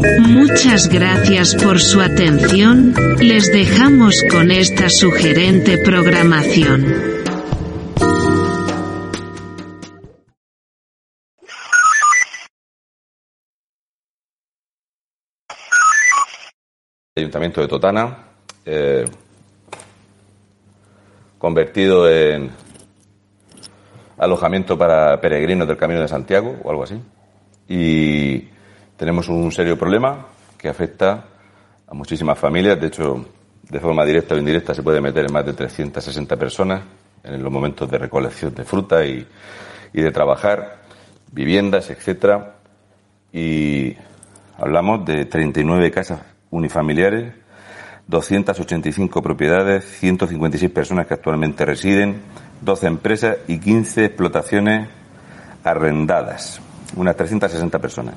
Muchas gracias por su atención, les dejamos con esta sugerente programación. Ayuntamiento de Totana, eh, convertido en alojamiento para peregrinos del Camino de Santiago o algo así. Y tenemos un serio problema que afecta a muchísimas familias. De hecho, de forma directa o indirecta se puede meter en más de 360 personas en los momentos de recolección de fruta y, y de trabajar, viviendas, etcétera. Y hablamos de 39 casas unifamiliares, 285 propiedades, 156 personas que actualmente residen, 12 empresas y 15 explotaciones arrendadas, unas 360 personas.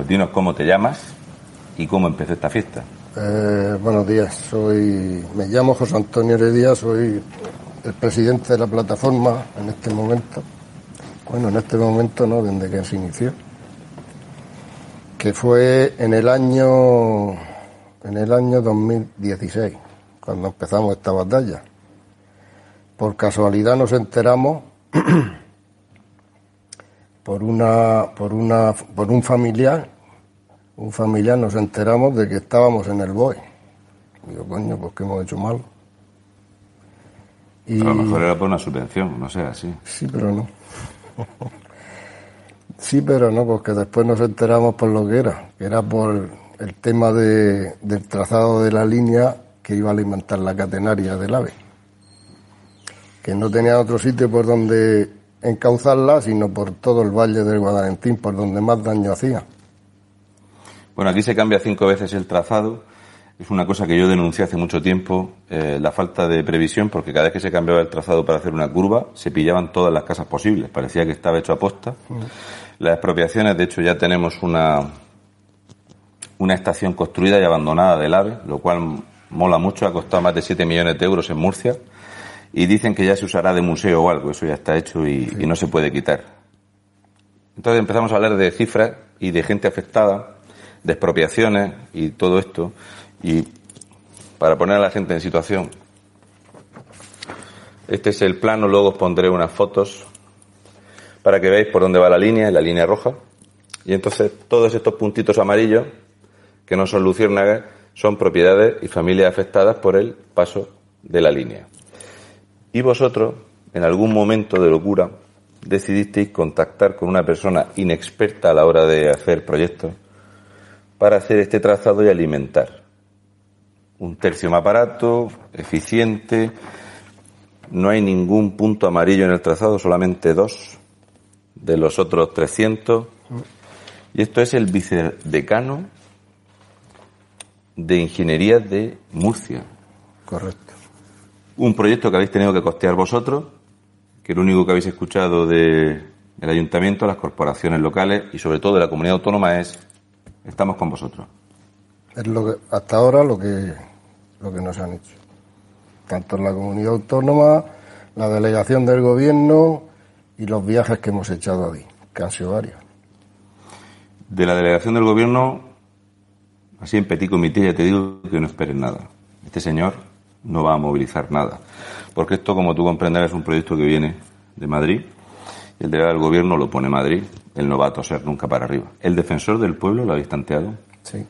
Pues dinos cómo te llamas y cómo empezó esta fiesta. Eh, buenos días, soy, me llamo José Antonio Heredia, soy el presidente de la plataforma en este momento. Bueno, en este momento no, desde que se inició que fue en el año en el año 2016 cuando empezamos esta batalla. Por casualidad nos enteramos por una por una por un familiar un familiar nos enteramos de que estábamos en el BOE. Digo, coño, pues que hemos hecho mal. Y... A lo mejor era por una subvención, no sé, así. Sí, pero no. Sí, pero no, porque después nos enteramos por lo que era, que era por el tema de, del trazado de la línea que iba a alimentar la catenaria del AVE. Que no tenía otro sitio por donde encauzarla, sino por todo el valle del Guadalentín, por donde más daño hacía. Bueno, aquí se cambia cinco veces el trazado. Es una cosa que yo denuncié hace mucho tiempo, eh, la falta de previsión, porque cada vez que se cambiaba el trazado para hacer una curva, se pillaban todas las casas posibles. Parecía que estaba hecho a posta. Las expropiaciones, de hecho, ya tenemos una, una estación construida y abandonada del AVE, lo cual mola mucho, ha costado más de 7 millones de euros en Murcia, y dicen que ya se usará de museo o algo, eso ya está hecho y, no se puede quitar. Entonces empezamos a hablar de cifras y de gente afectada, de expropiaciones y todo esto, y para poner a la gente en situación, este es el plano, luego os pondré unas fotos para que veáis por dónde va la línea, la línea roja. Y entonces todos estos puntitos amarillos, que no son luciérnagas, son propiedades y familias afectadas por el paso de la línea. Y vosotros, en algún momento de locura, decidisteis contactar con una persona inexperta a la hora de hacer proyectos para hacer este trazado y alimentar. Un tercio más barato, eficiente, no hay ningún punto amarillo en el trazado, solamente dos de los otros 300. Y esto es el vicedecano de Ingeniería de Murcia. Correcto. Un proyecto que habéis tenido que costear vosotros, que lo único que habéis escuchado del ayuntamiento, las corporaciones locales y sobre todo de la comunidad autónoma es estamos con vosotros. Es lo que hasta ahora lo que lo que nos han hecho. tanto en la comunidad autónoma, la delegación del gobierno y los viajes que hemos echado ahí, que han sido varios. De la delegación del gobierno, así en petit comité, ya te digo que no esperes nada. Este señor no va a movilizar nada. Porque esto, como tú comprenderás, es un proyecto que viene de Madrid. El delegado del gobierno lo pone Madrid. Él no va a toser nunca para arriba. ¿El defensor del pueblo lo habéis tanteado? Sí.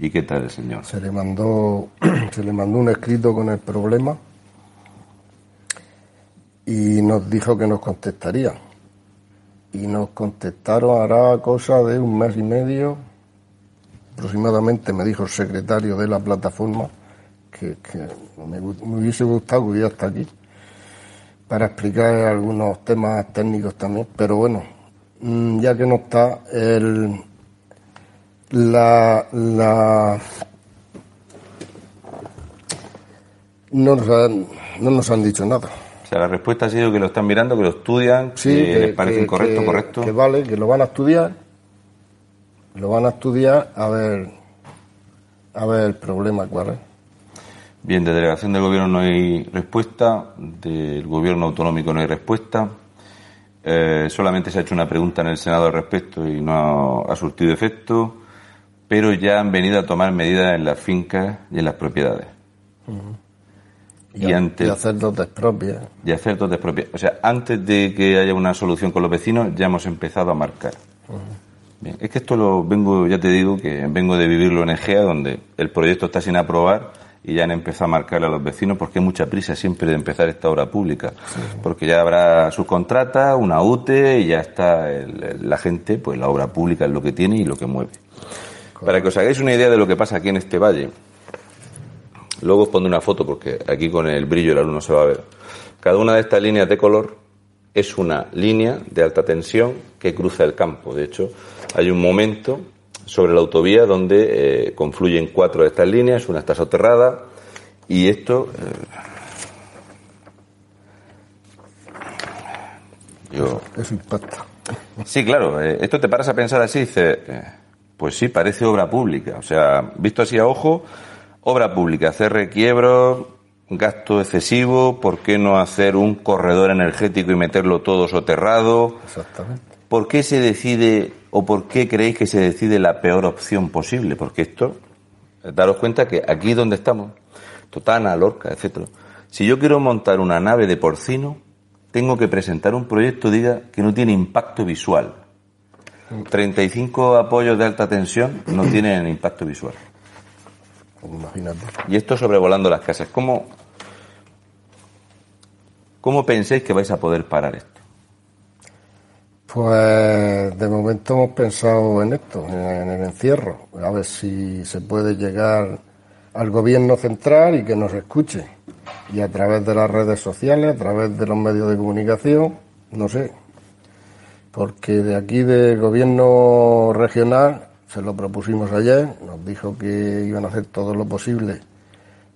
¿Y qué tal el señor? Se le mandó, se le mandó un escrito con el problema y nos dijo que nos contestaría. Y nos contestaron hará cosa de un mes y medio, aproximadamente me dijo el secretario de la plataforma, que, me, hubiese gustado que hubiera estado aquí, para explicar algunos temas técnicos también. Pero bueno, mm, ya que no está, el, la, la no nos han, no nos han dicho nada. O sea, la respuesta ha sido que lo están mirando, que lo estudian, sí, que, les parece incorrecto, correcto. Que vale, que lo van a estudiar, lo van a estudiar a ver, a ver el problema cuál es. Bien, de delegación del gobierno no hay respuesta, del gobierno autonómico no hay respuesta. Eh, solamente se ha hecho una pregunta en el Senado al respecto y no ha surtido efecto pero ya han venido a tomar medidas en las fincas y en las propiedades. y, antes, y hacer dotes propias. Y hacer dotes propias. O sea, antes de que haya una solución con los vecinos, ya hemos empezado a marcar. Bien, es que esto lo vengo, ya te digo, que vengo de vivirlo en Egea, donde el proyecto está sin aprobar y ya han empezado a marcar a los vecinos porque hay mucha prisa siempre de empezar esta obra pública. Porque ya habrá su contrata, una UTE y ya está la gente, pues la obra pública es lo que tiene y lo que mueve. Para que os hagáis una idea de lo que pasa aquí en este valle, luego os pondré una foto porque aquí con el brillo de la luz no se va a ver. Cada una de estas líneas de color es una línea de alta tensión que cruza el campo. De hecho, hay un momento sobre la autovía donde eh, confluyen cuatro de estas líneas, una está soterrada y esto... Eh, yo... Eso impacta. Sí, claro. Eh, esto te paras a pensar así y dices pues sí, parece obra pública. O sea, visto así a ojo, obra pública, hacer requiebros, gasto excesivo, ¿por qué no hacer un corredor energético y meterlo todo soterrado? Exactamente. ¿Por qué se decide o por qué creéis que se decide la peor opción posible? Porque esto, daros cuenta que aquí donde estamos, Totana, Lorca, etcétera, si yo quiero montar una nave de porcino, tengo que presentar un proyecto, diga, que no tiene impacto visual 35 apoyos de alta tensión no tienen impacto visual. Imagínate. Y esto sobrevolando las casas. ¿Cómo, ¿Cómo pensáis que vais a poder parar esto? Pues de momento hemos pensado en esto, en el encierro, a ver si se puede llegar al gobierno central y que nos escuche. Y a través de las redes sociales, a través de los medios de comunicación, no sé, porque de aquí del gobierno regional se lo propusimos ayer, nos dijo que iban a hacer todo lo posible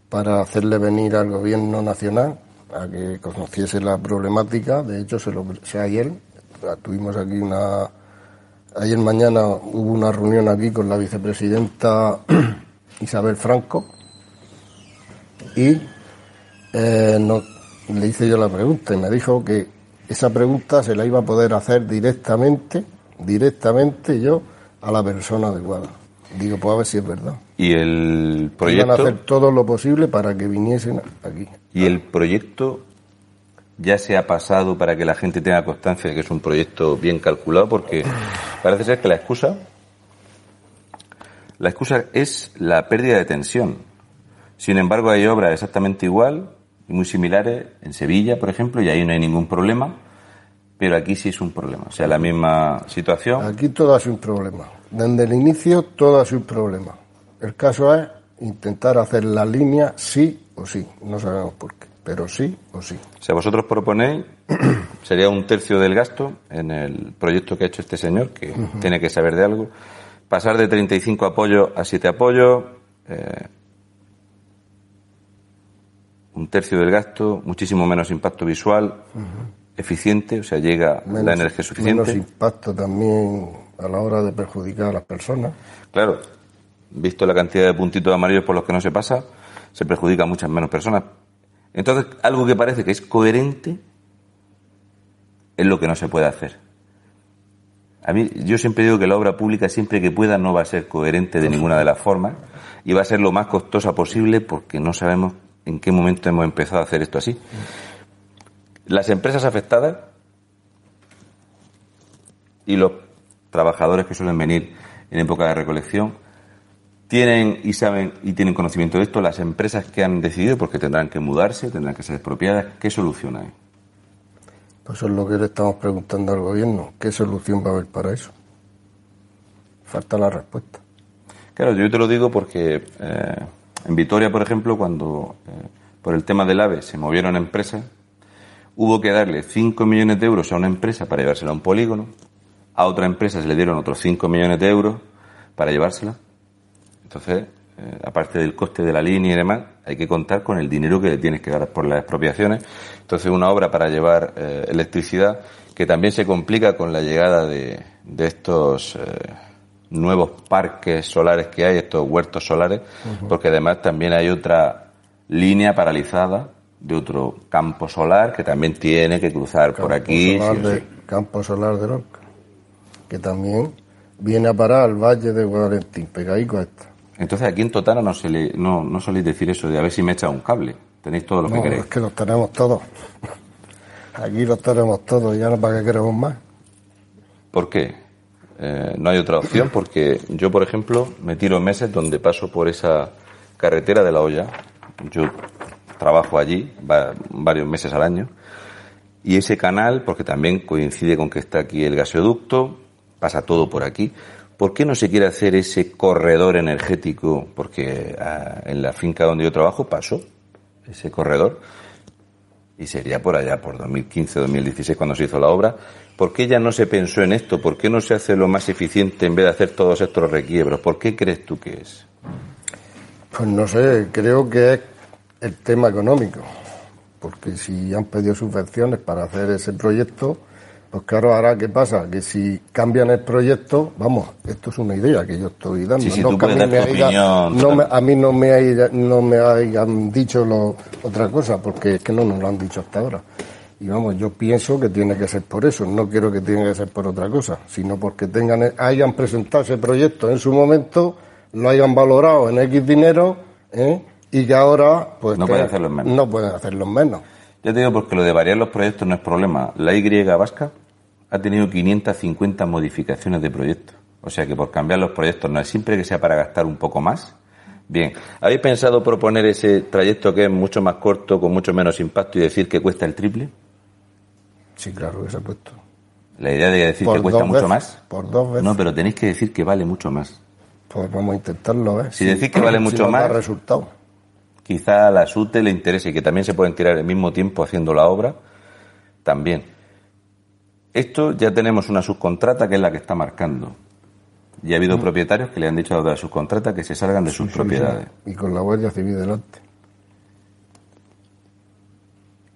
para hacerle venir al gobierno nacional a que conociese la problemática. De hecho, se lo ayer, tuvimos aquí una ayer mañana hubo una reunión aquí con la vicepresidenta Isabel Franco y eh, le hice yo la pregunta y me dijo que esa pregunta se la iba a poder hacer directamente, directamente yo a la persona adecuada. Digo, pues a ver si es verdad. ¿Y el proyecto? Iban a hacer todo lo posible para que viniesen aquí. ¿Y el proyecto ya se ha pasado para que la gente tenga constancia de que es un proyecto bien calculado? Porque parece ser que la excusa, la excusa es la pérdida de tensión. Sin embargo, hay obras exactamente igual muy similares en Sevilla, por ejemplo, y ahí no hay ningún problema, pero aquí sí es un problema. O sea, la misma situación. Aquí todo sido un problema. Desde el inicio todo sido un problema. El caso es intentar hacer la línea sí o sí. No sabemos por qué, pero sí o sí. O sea, vosotros proponéis, sería un tercio del gasto en el proyecto que ha hecho este señor, que tiene que saber de algo, pasar de 35 apoyos a 7 apoyos, eh, un tercio del gasto, muchísimo menos impacto visual, eficiente, o sea, llega la energía suficiente. Menos impacto también a la hora de perjudicar a las personas. Claro, visto la cantidad de puntitos amarillos por los que no se pasa, se perjudica a muchas menos personas. Entonces, algo que parece que es coherente es lo que no se puede hacer. A mí, yo siempre digo que la obra pública, siempre que pueda, no va a ser coherente de ninguna de las formas y va a ser lo más costosa posible porque no sabemos en qué momento hemos empezado a hacer esto así. Las empresas afectadas y los trabajadores que suelen venir en época de recolección tienen y saben y tienen conocimiento de esto. Las empresas que han decidido, porque tendrán que mudarse, tendrán que ser expropiadas, ¿qué solución hay? Pues eso es lo que le estamos preguntando al gobierno. ¿Qué solución va a haber para eso? Falta la respuesta. Claro, yo te lo digo porque eh, en Vitoria, por ejemplo, cuando eh, por el tema del AVE se movieron empresas, hubo que darle 5 millones de euros a una empresa para llevársela a un polígono, a otra empresa se le dieron otros 5 millones de euros para llevársela. Entonces, eh, aparte del coste de la línea y demás, hay que contar con el dinero que le tienes que dar por las expropiaciones. Entonces, una obra para llevar eh, electricidad que también se complica con la llegada de, de estos eh, nuevos parques solares que hay, estos huertos solares, porque además también hay otra línea paralizada de otro campo solar que también tiene que cruzar por aquí. Solar sí, de, sí. Campo solar de Lorca, que también viene a parar al Valle de Guadalentín, pegadico a esta. Entonces aquí en Totana no, se le, no, no soléis decir eso de a ver si me echa un cable. Tenéis todo lo que queréis. es que los tenemos todos. Aquí los tenemos todos, ya no para qué queremos más. ¿Por qué? Eh, no hay otra opción porque yo, por ejemplo, me tiro meses donde paso por esa carretera de la olla. Yo trabajo allí va- varios meses al año. Y ese canal, porque también coincide con que está aquí el gasoducto, pasa todo por aquí. ¿Por qué no se quiere hacer ese corredor energético? Porque ah, en la finca donde yo trabajo pasó ese corredor y sería por allá, por 2015-2016 cuando se hizo la obra. ¿Por qué ya no se pensó en esto? ¿Por qué no se hace lo más eficiente en vez de hacer todos estos requiebros? ¿Por qué crees tú que es? Pues no sé, creo que es el tema económico. Porque si han pedido subvenciones para hacer ese proyecto, pues claro, ahora ¿qué pasa? Que si cambian el proyecto, vamos, esto es una idea que yo estoy dando. Sí, sí, no que a mí me haya- opinión, no me- a mí no me, haya- no me hayan dicho lo- otra cosa, porque es que no nos lo han dicho hasta ahora. Y vamos, yo pienso que tiene que ser por eso, no quiero que tenga que ser por otra cosa, sino porque tengan, hayan presentado ese proyecto en su momento, lo hayan valorado en X dinero, ¿eh? y que ahora, pues. No pueden hacerlo en menos. No pueden hacerlo en menos. Ya te digo porque lo de variar los proyectos no es problema. La Y vasca ha tenido 550 modificaciones de proyectos. O sea que por cambiar los proyectos no es siempre que sea para gastar un poco más. Bien, ¿habéis pensado proponer ese trayecto que es mucho más corto, con mucho menos impacto y decir que cuesta el triple? Sí, claro que se ha puesto. La idea de decir Por que cuesta mucho más. por dos veces. No, pero tenéis que decir que vale mucho más. Pues vamos a intentarlo, ¿eh? Si decís que vale si mucho nos da más- resultado. Quizá a la SUTE le interese y que también se pueden tirar al mismo tiempo haciendo la obra, también. Esto ya tenemos una subcontrata que es la que está marcando. Y ha habido propietarios que le han dicho a la subcontrata que se salgan de sus propiedades. Y con la Guardia Civil delante.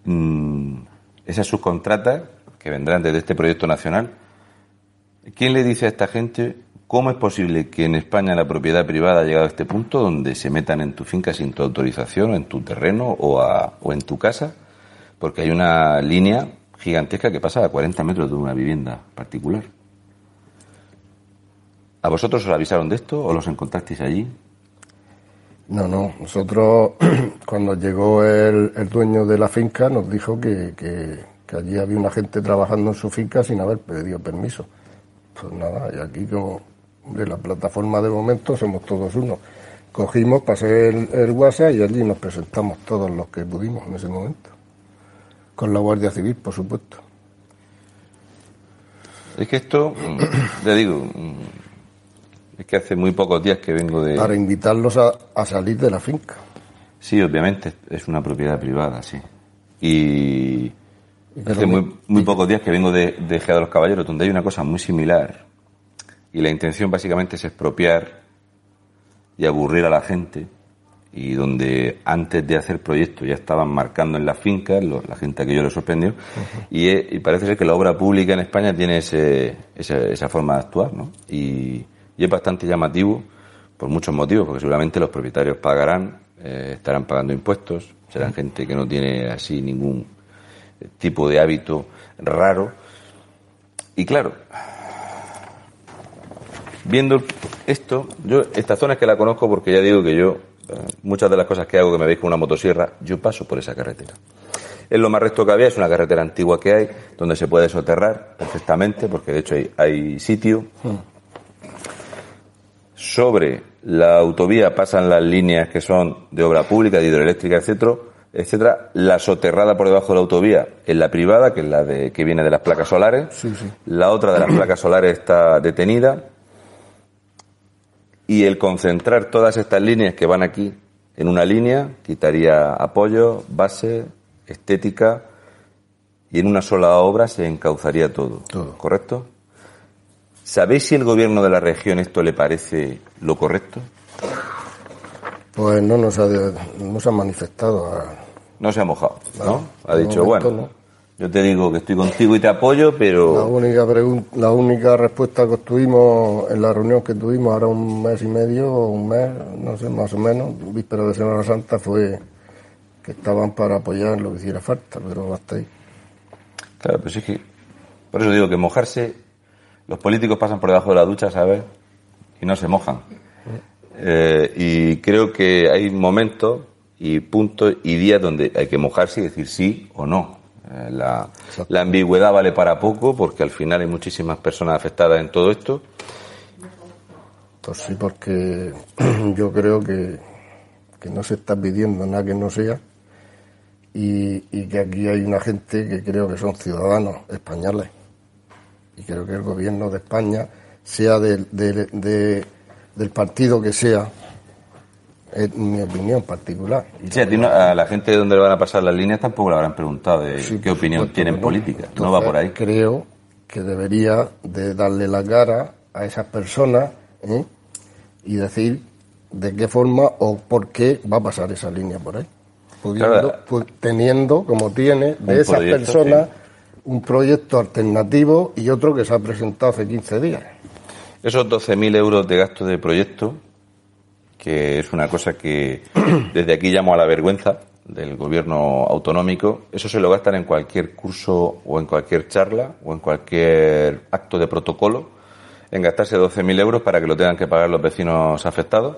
Mm, esas subcontratas que vendrán desde este proyecto nacional, ¿quién le dice a esta gente cómo es posible que en España la propiedad privada ha llegado a este punto donde se metan en tu finca sin tu autorización, en tu terreno o, a- o en tu casa? Porque hay una línea gigantesca que pasa a 40 metros de una vivienda particular. ¿A vosotros os avisaron de esto o los encontrasteis allí? No, no. Nosotros, cuando llegó el, el dueño de la finca, nos dijo que, que, allí había una gente trabajando en su finca sin haber pedido permiso. Pues nada, y aquí como de la plataforma de momento somos todos uno. Cogimos, pasé el, el WhatsApp y allí nos presentamos todos los que pudimos en ese momento. Con la Guardia Civil, por supuesto. Es que esto, mm, te digo, mm, es que hace muy pocos días que vengo de... Para invitarlos a, a salir de la finca. Sí, obviamente es una propiedad privada, sí. Y hace muy, pocos días que vengo de, de Ejea de los Caballeros, donde hay una cosa muy similar. Y la intención básicamente es expropiar y aburrir a la gente. Y donde antes de hacer proyectos ya estaban marcando en las fincas, la gente a que yo le sorprendió. y, eh, y parece ser que la obra pública en España tiene ese, esa, esa forma de actuar, ¿no? Y, y es bastante llamativo por muchos motivos, porque seguramente los propietarios pagarán, eh, estarán pagando impuestos, serán gente que no tiene así ningún tipo de hábito raro. Y claro, viendo esto, yo esta zona es que la conozco porque ya digo que yo, eh, muchas de las cosas que hago que me veis con una motosierra, yo paso por esa carretera. Es lo más recto que había, es una carretera antigua que hay, donde se puede soterrar perfectamente, porque de hecho hay, hay sitio. Sobre la autovía pasan las líneas que son de obra pública, de hidroeléctrica, etcétera, etcétera. La soterrada por debajo de la autovía es la privada, que es la de, que viene de las placas solares. La otra de las placas solares está detenida. Y el concentrar todas estas líneas que van aquí en una línea quitaría apoyo, base, estética y en una sola obra se encauzaría todo. Todo. ¿Correcto? ¿Sabéis si el gobierno de la región esto le parece lo correcto? Pues no nos ha, no se ha manifestado. a- No se ha mojado, ¿no? No, ha dicho, momento bueno, no. Yo te digo que estoy contigo y te apoyo, La pero única pregun- la única respuesta que obtuvimos en la reunión que tuvimos ahora un mes y medio, o un mes, no sé, más o menos, víspera de Semana Santa, fue que estaban para apoyar lo que hiciera falta, pero hasta ahí. claro, pues es que por eso digo que mojarse, los políticos pasan por debajo de la ducha, ¿sabes? Y no se mojan. Eh, y creo que hay momentos y puntos y días donde hay que mojarse y decir sí o no. Eh, la, la ambigüedad vale para poco porque al final hay muchísimas personas afectadas en todo esto. Pues sí, porque yo creo que, que no se está pidiendo nada que no sea y, y que aquí hay una gente que creo que son ciudadanos españoles. Y creo que el gobierno de España, sea del, del- de- del partido que sea, es mi opinión particular. Y Sí, a, ti no- a la gente de dónde le van a pasar las líneas tampoco le habrán preguntado de Sí, qué opinión supuesto tienen que política. No Entonces, va por ahí. Creo que debería de darle la cara a esas personas ¿eh? y decir de qué forma o por qué va a pasar esa línea por ahí. Pudiendo- Claro. pu- teniendo, como tiene, de esas proyecto, personas un proyecto alternativo y otro que se ha presentado hace 15 días. Esos 12.000 euros de gasto de proyecto, que es una cosa que desde aquí llamo a la vergüenza del gobierno autonómico, eso se lo gastan en cualquier curso o en cualquier charla o en cualquier acto de protocolo, en gastarse 12.000 euros para que lo tengan que pagar los vecinos afectados.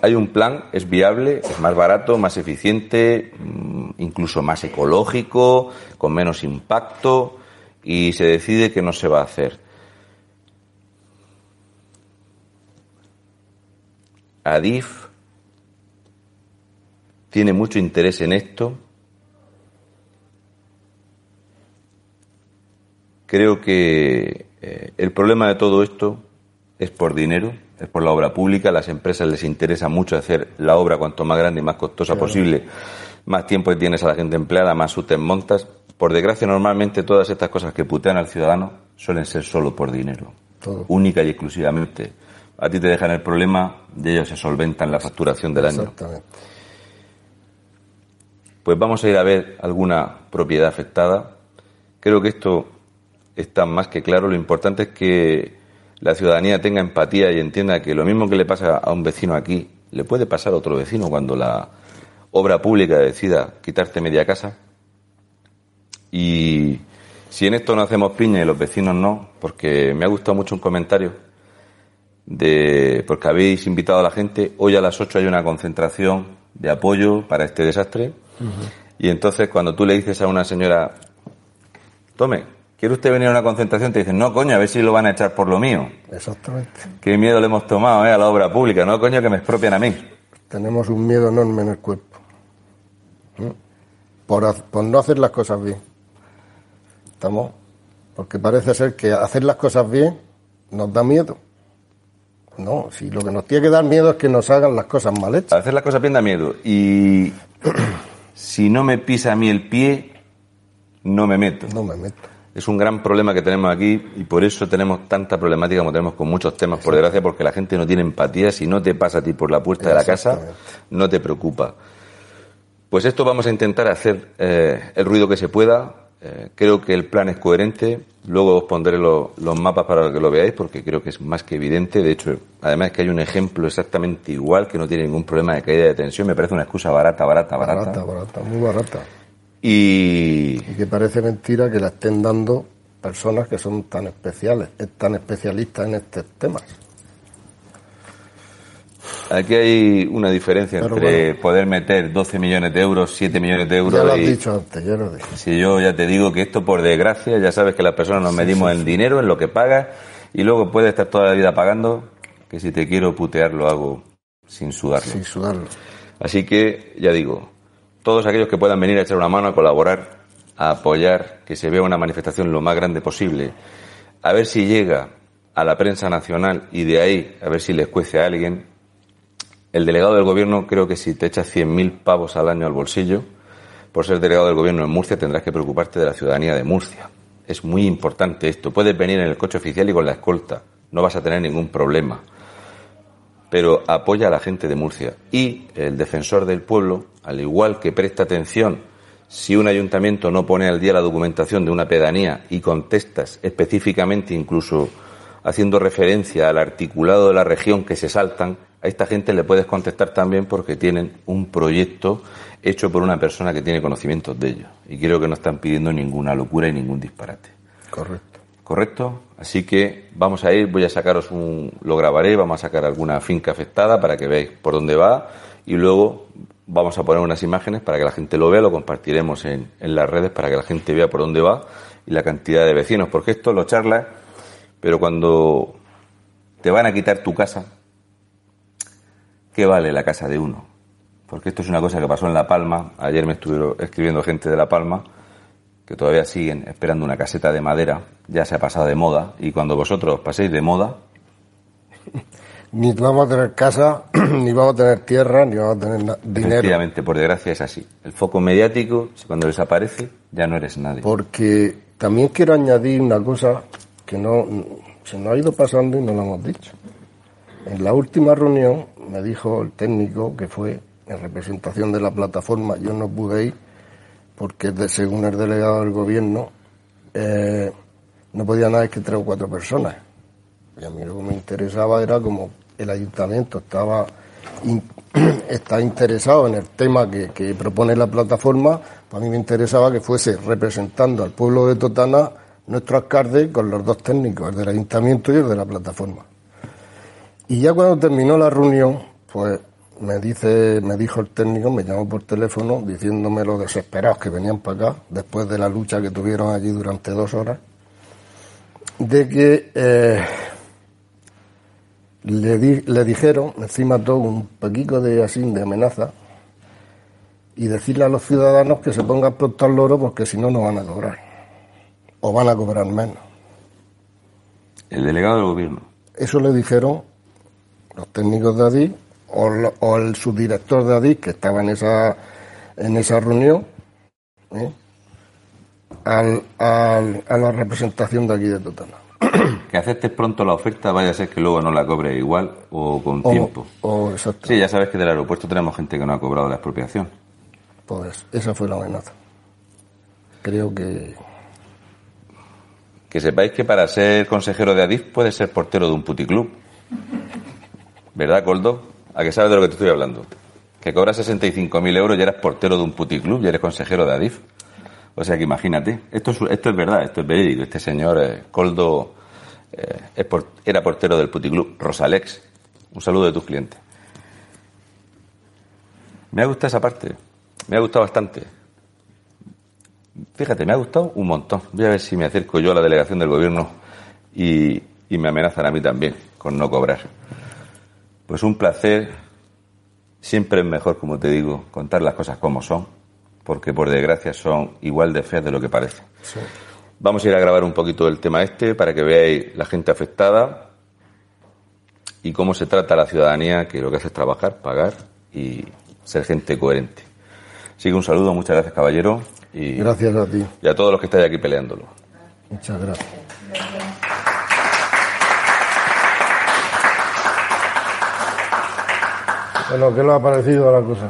Hay un plan, es viable, es más barato, más eficiente, mm, incluso más ecológico, con menos impacto, y se decide que no se va a hacer. Adif tiene mucho interés en esto. Creo que eh, el problema de todo esto es por dinero, es por la obra pública. A las empresas les interesa mucho hacer la obra cuanto más grande y más costosa posible. Más tiempo tienes a la gente empleada, más útiles montas. Por desgracia, normalmente todas estas cosas que putean al ciudadano suelen ser solo por dinero. Todo. Única y exclusivamente. A ti te dejan el problema y ellos se solventan la facturación del año. Exactamente. Pues vamos a ir a ver alguna propiedad afectada. Creo que esto está más que claro. Lo importante es que la ciudadanía tenga empatía y entienda que lo mismo que le pasa a un vecino aquí, le puede pasar a otro vecino cuando la obra pública decida quitarte media casa. Y si en esto no hacemos piña y los vecinos no, porque me ha gustado mucho un comentario de porque habéis invitado a la gente, hoy a las 8 hay una concentración de apoyo para este desastre. Y entonces cuando tú le dices a una señora, tome, ¿quiere usted venir a una concentración? Te dicen, no, coño, a ver si lo van a echar por lo mío. Exactamente. Qué miedo le hemos tomado ¿eh? a la obra pública, no, coño, que me expropian a mí. Tenemos un miedo enorme en el cuerpo. Por, por no hacer las cosas bien. Estamos. Porque parece ser que hacer las cosas bien nos da miedo. No, si lo que nos tiene que dar miedo es que nos hagan las cosas mal hechas. Hacer las cosas bien da miedo. Y si no me pisa a mí el pie, no me meto. No me meto. Es un gran problema que tenemos aquí y por eso tenemos tanta problemática como tenemos con muchos temas, por desgracia, porque la gente no tiene empatía. Si no te pasa a ti por la puerta de la casa, no te preocupa. Pues esto vamos a intentar hacer eh, el ruido que se pueda. Eh, creo que el plan es coherente. Luego os pondré los mapas para que lo veáis, porque creo que es más que evidente. De hecho, además que hay un ejemplo exactamente igual, que no tiene ningún problema de caída de tensión. Me parece una excusa barata, barata, barata. Barata, barata, muy barata. Y... y que parece mentira que la estén dando personas que son tan especiales, tan especialistas en estos temas. Aquí hay una diferencia entre poder meter 12 millones de euros, 7 millones de euros. Ya lo has dicho antes, ya lo dije. Si yo ya te digo que esto, por desgracia, ya sabes que las personas nos medimos en dinero, en lo que pagas, y luego puedes estar toda la vida pagando, que si te quiero putear lo hago sin sudarlo. Sin sudarlo. Así que, ya digo, todos aquellos que puedan venir a echar una mano, a colaborar, a apoyar, que se vea una manifestación lo más grande posible, a ver si llega a la prensa nacional y de ahí a ver si les cuece a alguien, el delegado del gobierno creo que si te echas 100.000 pavos al año al bolsillo, por ser delegado del gobierno en Murcia tendrás que preocuparte de la ciudadanía de Murcia. Es muy importante esto. Puedes venir en el coche oficial y con la escolta. No vas a tener ningún problema. Pero apoya a la gente de Murcia. Y el defensor del pueblo, al igual que presta atención si un ayuntamiento no pone al día la documentación de una pedanía y contestas específicamente incluso haciendo referencia al articulado de la región que se saltan, a esta gente le puedes contestar también porque tienen un proyecto hecho por una persona que tiene conocimientos de ello. Y creo que no están pidiendo ninguna locura y ningún disparate. Correcto. ¿Correcto? Así que vamos a ir, voy a sacaros un, lo grabaré, vamos a sacar alguna finca afectada para que veáis por dónde va y luego vamos a poner unas imágenes para que la gente lo vea, lo compartiremos en, en las redes para que la gente vea por dónde va y la cantidad de vecinos, porque esto lo charlas, pero cuando te van a quitar tu casa, ¿qué vale la casa de uno? Porque esto es una cosa que pasó en La Palma. Ayer me estuvieron escribiendo gente de La Palma que todavía siguen esperando una caseta de madera. Ya se ha pasado de moda. Y cuando vosotros paséis de moda. Ni vamos a tener casa, ni vamos a tener tierra, ni vamos a tener dinero. Efectivamente, por desgracia es así. El foco mediático, cuando desaparece, ya no eres nadie. Porque también quiero añadir una cosa que no se nos ha ido pasando y no lo hemos dicho. En la última reunión me dijo el técnico que fue en representación de la plataforma, yo no pude ir porque según el delegado del gobierno eh, no podía nada que tres o cuatro personas. Y a mí lo que me interesaba era como el ayuntamiento estaba está interesado en el tema que, que, propone la plataforma, pues a mí me interesaba que fuese representando al pueblo de Totana nuestro alcalde con los dos técnicos, el del ayuntamiento y el de la plataforma. Y ya cuando terminó la reunión, pues me dice, me dijo el técnico, me llamó por teléfono diciéndome lo desesperados que venían para acá, después de la lucha que tuvieron allí durante dos horas, de que eh, le, le dijeron, encima todo un poquito de así de amenaza, y decirle a los ciudadanos que se pongan pronto al loro porque si no, no van a cobrar. O van a cobrar menos. El delegado del gobierno. Eso le dijeron los técnicos de ADI o, el subdirector de ADI que estaba en esa, en esa reunión ¿eh? al, a la representación de aquí de Totana. Que aceptes pronto la oferta, vaya a ser que luego no la cobre igual o con tiempo. O, sí, ya sabes que del aeropuerto tenemos gente que no ha cobrado la expropiación. Pues esa fue la amenaza. Creo que... Que sepáis que para ser consejero de Adif puedes ser portero de un puticlub. ¿Verdad, Coldo? ¿A que sabes de lo que te estoy hablando? Que cobras 65.000 euros y eres portero de un puticlub y eres consejero de Adif. O sea que imagínate, esto es, es verdad, esto es verídico. Este señor eh, Coldo eh, era portero del puticlub Rosalex. Un saludo de tus clientes. Me ha gustado esa parte, me ha gustado bastante. Fíjate, me ha gustado un montón. Voy a ver si me acerco yo a la delegación del gobierno y me amenazan a mí también con no cobrar. Pues un placer. Siempre es mejor, como te digo, contar las cosas como son, porque por desgracia son igual de feas de lo que parece. Vamos a ir a grabar un poquito del tema este para que veáis la gente afectada y cómo se trata la ciudadanía, que lo que hace es trabajar, pagar y ser gente coherente. Así que un saludo, muchas gracias caballero. Y, gracias a ti. Y a todos los que estáis aquí peleándolo. Muchas gracias. Bueno, ¿qué le ha parecido la cosa?